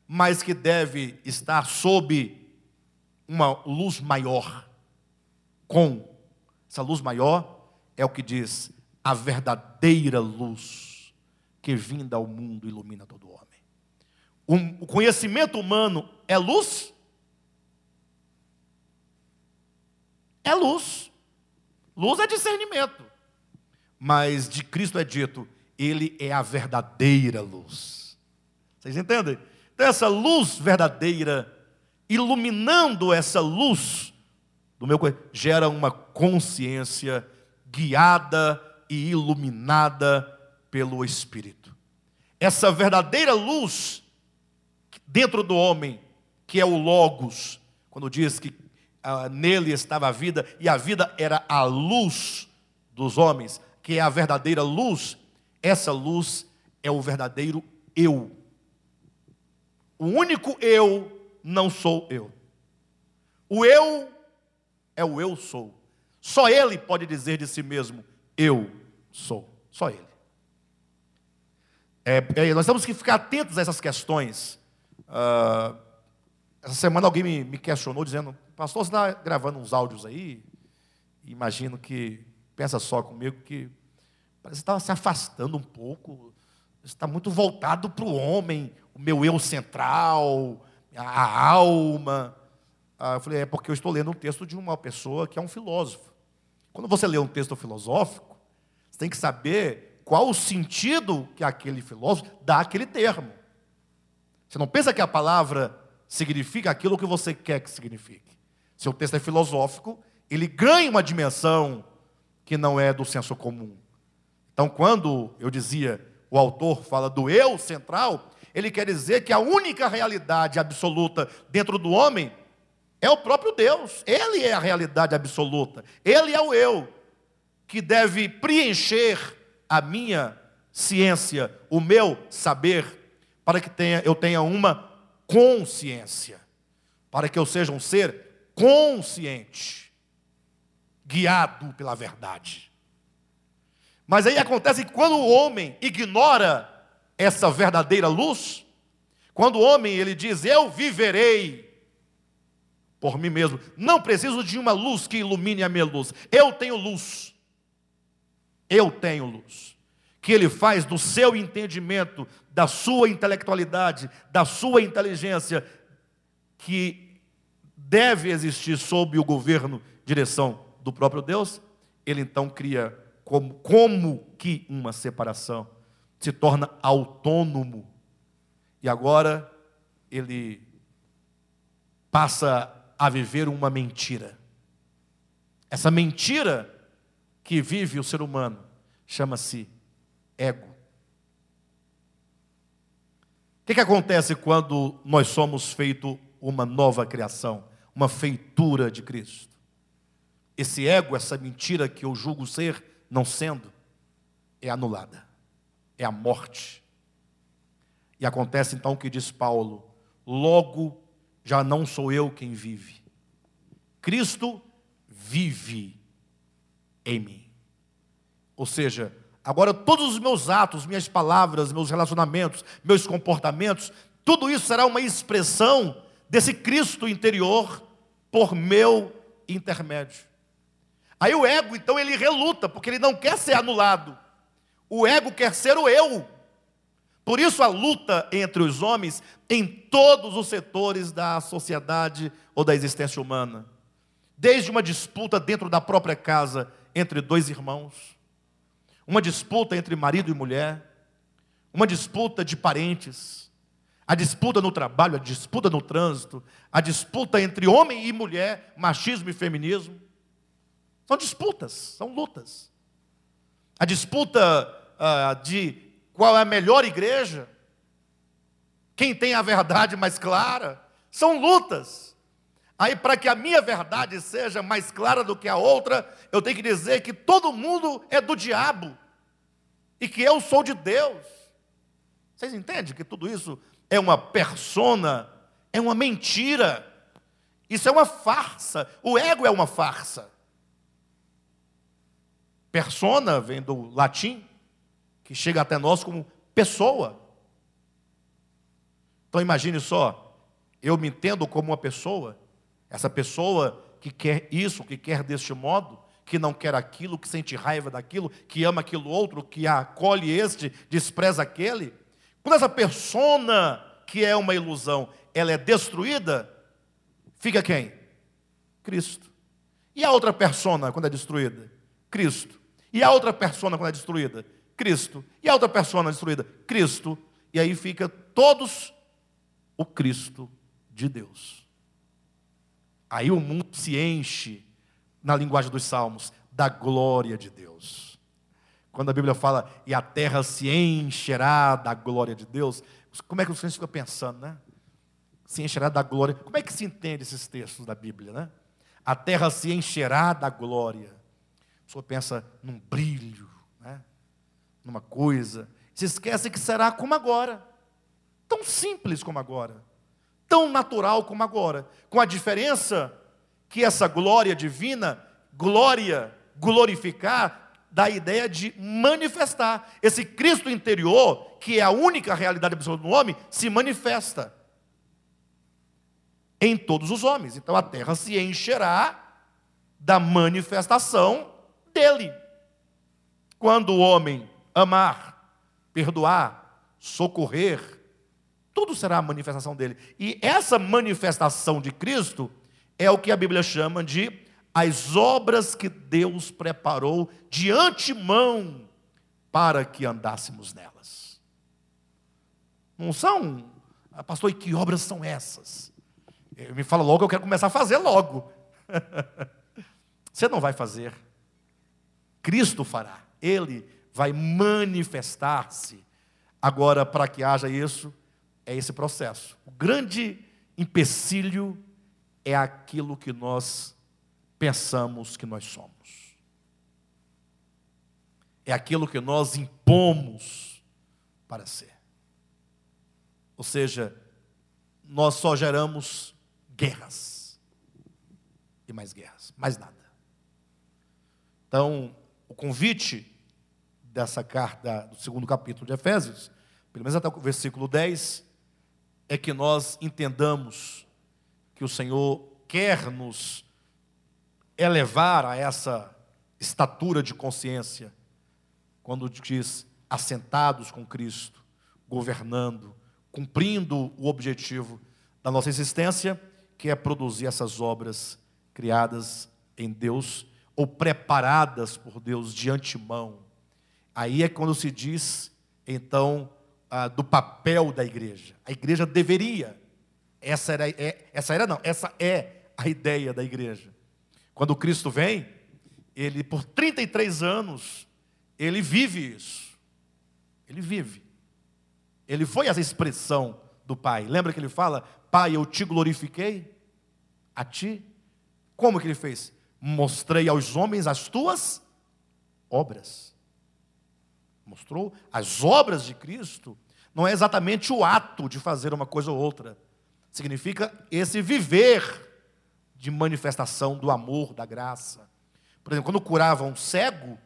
mas que deve estar sob uma luz maior. Com essa luz maior é o que diz a verdadeira luz que vinda ao mundo ilumina todo homem. O conhecimento humano é luz? É luz. Luz é discernimento. Mas de Cristo é dito, ele é a verdadeira luz. Vocês entendem? Então, essa luz verdadeira, iluminando essa luz do meu gera uma consciência guiada e iluminada pelo Espírito. Essa verdadeira luz dentro do homem, que é o Logos, quando diz que ah, nele estava a vida e a vida era a luz dos homens, que é a verdadeira luz, essa luz é o verdadeiro eu o único eu não sou eu. O eu é o eu sou. Só ele pode dizer de si mesmo: eu sou. Só ele. É, é, nós temos que ficar atentos a essas questões. Uh, essa semana alguém me, me, questionou dizendo: Pastor, você está gravando uns áudios aí? Imagino que, pensa só comigo, que parece que estava se afastando um pouco. Está muito voltado para o homem, o meu eu central, a alma. Ah, eu falei, é porque eu estou lendo um texto de uma pessoa que é um filósofo. Quando você lê um texto filosófico, você tem que saber qual o sentido que aquele filósofo dá àquele termo. Você não pensa que a palavra significa aquilo que você quer que signifique. Se o texto é filosófico, ele ganha uma dimensão que não é do senso comum. Então, quando eu dizia, o autor fala do eu central, ele quer dizer que a única realidade absoluta dentro do homem é o próprio Deus. Ele é a realidade absoluta. Ele é o eu que deve preencher a minha ciência, o meu saber, para que tenha, eu tenha uma consciência, para que eu seja um ser consciente, guiado pela verdade. Mas aí acontece que quando o homem ignora essa verdadeira luz, quando o homem ele diz eu viverei por mim mesmo, não preciso de uma luz que ilumine a minha luz. Eu tenho luz. Eu tenho luz. Que ele faz do seu entendimento, da sua intelectualidade, da sua inteligência que deve existir sob o governo, direção do próprio Deus, ele então cria como, como que uma separação, se torna autônomo. E agora ele passa a viver uma mentira. Essa mentira que vive o ser humano chama-se ego. O que, que acontece quando nós somos feito uma nova criação, uma feitura de Cristo? Esse ego, essa mentira que eu julgo ser, não sendo, é anulada, é a morte. E acontece então o que diz Paulo: logo já não sou eu quem vive, Cristo vive em mim. Ou seja, agora todos os meus atos, minhas palavras, meus relacionamentos, meus comportamentos, tudo isso será uma expressão desse Cristo interior por meu intermédio. Aí o ego, então, ele reluta, porque ele não quer ser anulado. O ego quer ser o eu. Por isso a luta entre os homens em todos os setores da sociedade ou da existência humana. Desde uma disputa dentro da própria casa entre dois irmãos, uma disputa entre marido e mulher, uma disputa de parentes, a disputa no trabalho, a disputa no trânsito, a disputa entre homem e mulher, machismo e feminismo. São disputas, são lutas. A disputa uh, de qual é a melhor igreja, quem tem a verdade mais clara, são lutas. Aí, para que a minha verdade seja mais clara do que a outra, eu tenho que dizer que todo mundo é do diabo e que eu sou de Deus. Vocês entendem que tudo isso é uma persona, é uma mentira, isso é uma farsa. O ego é uma farsa. Persona vem do latim, que chega até nós como pessoa. Então imagine só, eu me entendo como uma pessoa, essa pessoa que quer isso, que quer deste modo, que não quer aquilo, que sente raiva daquilo, que ama aquilo outro, que acolhe este, despreza aquele. Quando essa persona, que é uma ilusão, ela é destruída, fica quem? Cristo. E a outra persona, quando é destruída? Cristo. E a outra persona quando é destruída? Cristo. E a outra persona destruída? Cristo. E aí fica todos o Cristo de Deus. Aí o mundo se enche, na linguagem dos Salmos, da glória de Deus. Quando a Bíblia fala, e a terra se encherá da glória de Deus, como é que você fica pensando, né? Se encherá da glória. Como é que se entende esses textos da Bíblia, né? A terra se encherá da glória. A pessoa pensa num brilho? Numa coisa, se esquece que será como agora, tão simples como agora, tão natural como agora, com a diferença que essa glória divina, glória, glorificar, dá a ideia de manifestar. Esse Cristo interior, que é a única realidade absoluta do homem, se manifesta em todos os homens. Então a terra se encherá da manifestação dele. Quando o homem amar, perdoar, socorrer, tudo será a manifestação dele. E essa manifestação de Cristo é o que a Bíblia chama de as obras que Deus preparou de antemão para que andássemos nelas. Não são, ah, pastor, e que obras são essas? Me fala logo, eu quero começar a fazer logo. Você não vai fazer. Cristo fará. Ele vai manifestar-se. Agora, para que haja isso, é esse processo. O grande empecilho é aquilo que nós pensamos que nós somos. É aquilo que nós impomos para ser. Ou seja, nós só geramos guerras. E mais guerras, mais nada. Então, o convite dessa carta, do segundo capítulo de Efésios, pelo menos até o versículo 10, é que nós entendamos que o Senhor quer nos elevar a essa estatura de consciência, quando diz assentados com Cristo, governando, cumprindo o objetivo da nossa existência, que é produzir essas obras criadas em Deus ou preparadas por Deus de antemão. Aí é quando se diz, então, ah, do papel da igreja. A igreja deveria, essa era, é, essa era não, essa é a ideia da igreja. Quando Cristo vem, ele por 33 anos, ele vive isso. Ele vive. Ele foi essa expressão do Pai. Lembra que ele fala: Pai, eu te glorifiquei a ti? Como que ele fez? Mostrei aos homens as tuas obras. Mostrou as obras de Cristo. Não é exatamente o ato de fazer uma coisa ou outra. Significa esse viver de manifestação do amor, da graça. Por exemplo, quando curavam um cego,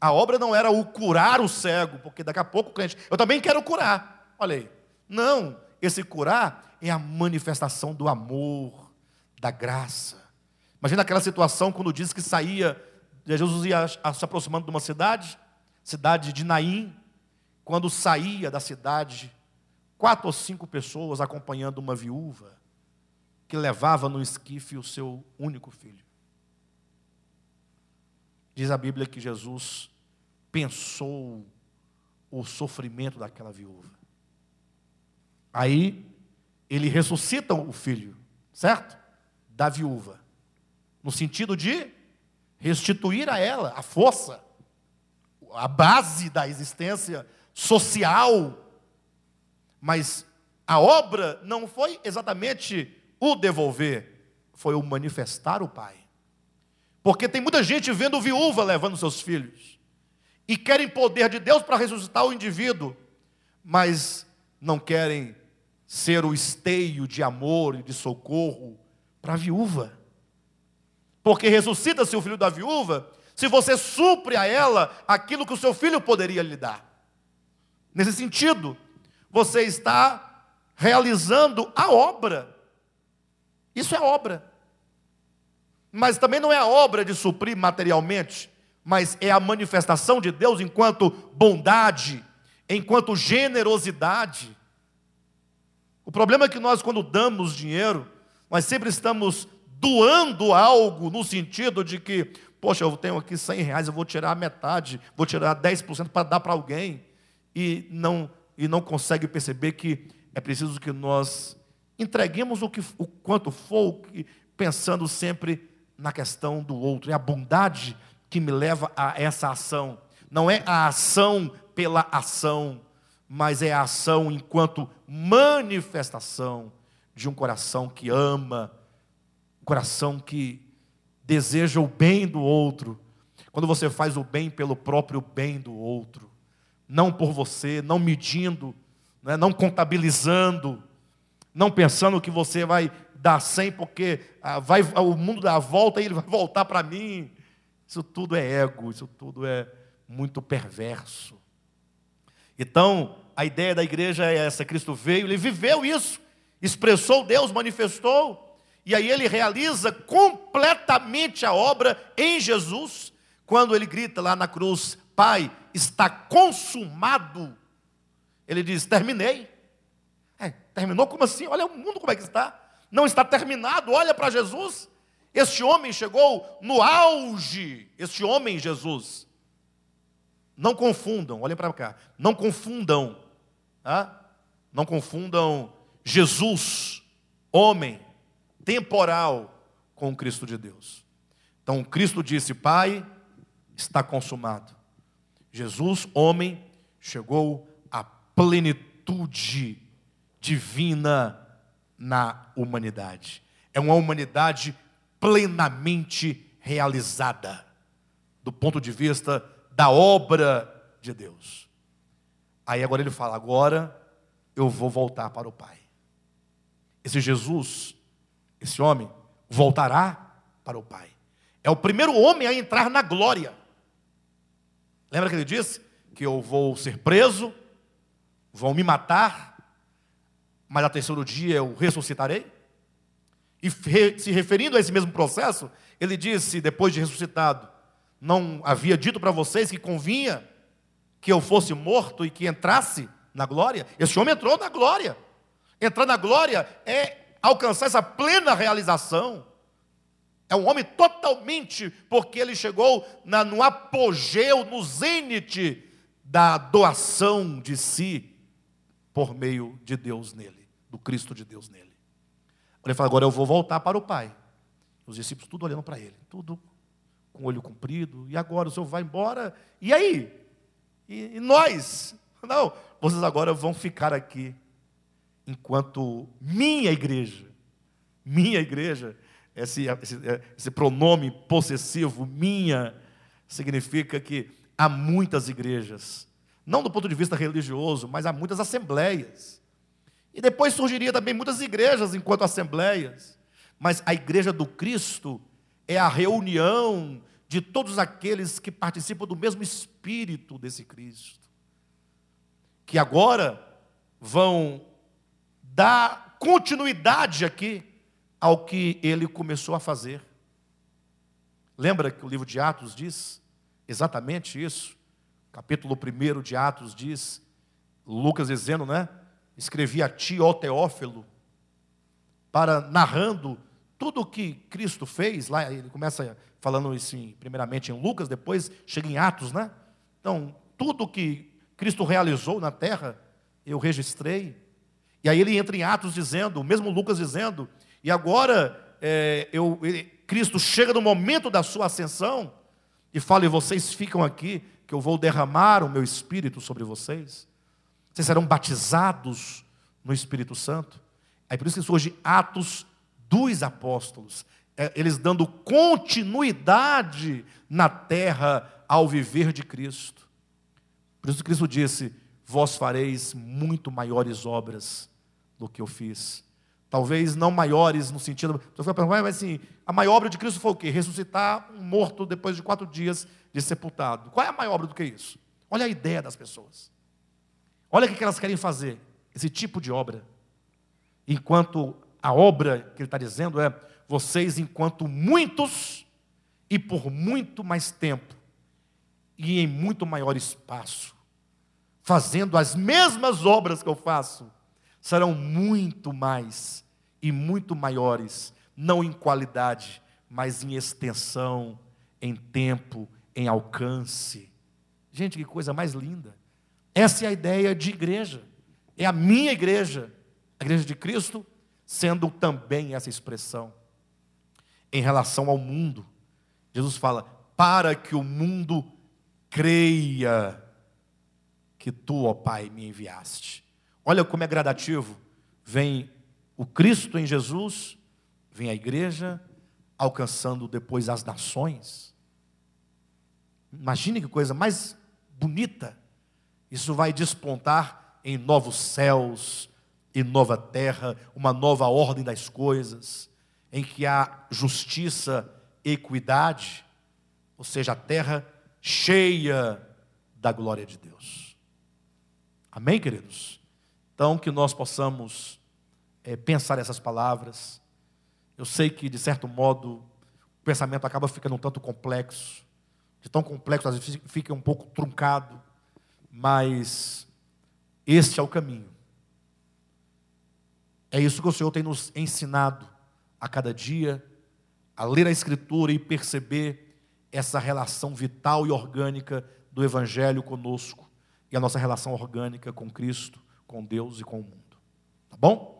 a obra não era o curar o cego, porque daqui a pouco o crente, eu também quero curar. Olha aí. Não, esse curar é a manifestação do amor, da graça. Imagina aquela situação quando diz que saía, Jesus ia se aproximando de uma cidade, cidade de Naim, quando saía da cidade, quatro ou cinco pessoas acompanhando uma viúva que levava no esquife o seu único filho. Diz a Bíblia que Jesus pensou o sofrimento daquela viúva. Aí ele ressuscita o filho, certo? Da viúva. No sentido de restituir a ela a força, a base da existência social. Mas a obra não foi exatamente o devolver, foi o manifestar o Pai. Porque tem muita gente vendo viúva levando seus filhos e querem poder de Deus para ressuscitar o indivíduo, mas não querem ser o esteio de amor e de socorro para a viúva. Porque ressuscita-se o filho da viúva se você supre a ela aquilo que o seu filho poderia lhe dar. Nesse sentido, você está realizando a obra isso é obra. Mas também não é a obra de suprir materialmente, mas é a manifestação de Deus enquanto bondade, enquanto generosidade. O problema é que nós, quando damos dinheiro, nós sempre estamos doando algo no sentido de que, poxa, eu tenho aqui 100 reais, eu vou tirar metade, vou tirar 10% para dar para alguém, e não, e não consegue perceber que é preciso que nós Entreguemos o, que, o quanto for, pensando sempre na questão do outro. É a bondade que me leva a essa ação. Não é a ação pela ação, mas é a ação enquanto manifestação de um coração que ama, um coração que deseja o bem do outro. Quando você faz o bem pelo próprio bem do outro, não por você, não medindo, não é? contabilizando, não pensando que você vai dar 100 porque ah, vai, o mundo dá a volta e ele vai voltar para mim. Isso tudo é ego, isso tudo é muito perverso. Então, a ideia da igreja é essa: Cristo veio, ele viveu isso, expressou Deus, manifestou, e aí ele realiza completamente a obra em Jesus, quando ele grita lá na cruz: Pai, está consumado. Ele diz: Terminei. É, terminou como assim? Olha o mundo como é que está. não está terminado. Olha para Jesus. Este homem chegou no auge. Este homem, Jesus. Não confundam, olhem para cá. Não confundam. Tá? Não confundam Jesus, homem, temporal, com o Cristo de Deus. Então, Cristo disse: Pai, está consumado. Jesus, homem, chegou à plenitude divina na humanidade. É uma humanidade plenamente realizada, do ponto de vista da obra de Deus. Aí agora ele fala: agora eu vou voltar para o Pai. Esse Jesus, esse homem, voltará para o Pai. É o primeiro homem a entrar na glória. Lembra que ele disse que eu vou ser preso, vão me matar, mas a terceiro dia eu ressuscitarei? E se referindo a esse mesmo processo, ele disse, depois de ressuscitado, não havia dito para vocês que convinha que eu fosse morto e que entrasse na glória? Esse homem entrou na glória. Entrar na glória é alcançar essa plena realização. É um homem totalmente, porque ele chegou na, no apogeu, no zênite da doação de si por meio de Deus nele, do Cristo de Deus nele. Ele fala: agora eu vou voltar para o Pai. Os discípulos tudo olhando para ele, tudo com o olho comprido. E agora o senhor vai embora? E aí? E, e nós? Não, vocês agora vão ficar aqui enquanto minha igreja, minha igreja, esse, esse, esse pronome possessivo, minha, significa que há muitas igrejas, não do ponto de vista religioso, mas há muitas assembleias. E depois surgiria também muitas igrejas enquanto assembleias, mas a igreja do Cristo é a reunião de todos aqueles que participam do mesmo espírito desse Cristo, que agora vão dar continuidade aqui ao que ele começou a fazer. Lembra que o livro de Atos diz exatamente isso? Capítulo 1 de Atos diz, Lucas dizendo, né? Escrevi a ti, ó Teófilo, para narrando tudo o que Cristo fez, lá ele começa falando isso primeiramente em Lucas, depois chega em Atos, né? Então, tudo o que Cristo realizou na terra, eu registrei. E aí ele entra em Atos dizendo, o mesmo Lucas dizendo, e agora é, eu, ele, Cristo chega no momento da sua ascensão e fala: e vocês ficam aqui, que eu vou derramar o meu espírito sobre vocês. Vocês serão batizados no Espírito Santo. Aí por isso que surge Atos dos apóstolos, é, eles dando continuidade na terra ao viver de Cristo. Por isso Cristo disse: Vós fareis muito maiores obras do que eu fiz. Talvez não maiores no sentido. Mas assim, a maior obra de Cristo foi o quê? Ressuscitar um morto depois de quatro dias de sepultado. Qual é a maior obra do que isso? Olha a ideia das pessoas. Olha o que elas querem fazer. Esse tipo de obra. Enquanto a obra que ele está dizendo é: vocês, enquanto muitos, e por muito mais tempo, e em muito maior espaço, fazendo as mesmas obras que eu faço, serão muito mais e muito maiores, não em qualidade, mas em extensão, em tempo, em alcance. Gente, que coisa mais linda. Essa é a ideia de igreja. É a minha igreja, a igreja de Cristo, sendo também essa expressão em relação ao mundo. Jesus fala: para que o mundo creia que tu, ó Pai, me enviaste. Olha como é gradativo. Vem o Cristo em Jesus, vem a igreja, alcançando depois as nações. Imagine que coisa mais bonita. Isso vai despontar em novos céus, e nova terra, uma nova ordem das coisas, em que há justiça equidade, ou seja, a terra cheia da glória de Deus. Amém, queridos? Então, que nós possamos é, pensar essas palavras. Eu sei que, de certo modo, o pensamento acaba ficando um tanto complexo, de tão complexo, às vezes fica um pouco truncado, mas este é o caminho É isso que o Senhor tem nos ensinado a cada dia, a ler a Escritura e perceber essa relação vital e orgânica do Evangelho conosco a nossa relação orgânica com Cristo, com Deus e com o mundo. Tá bom?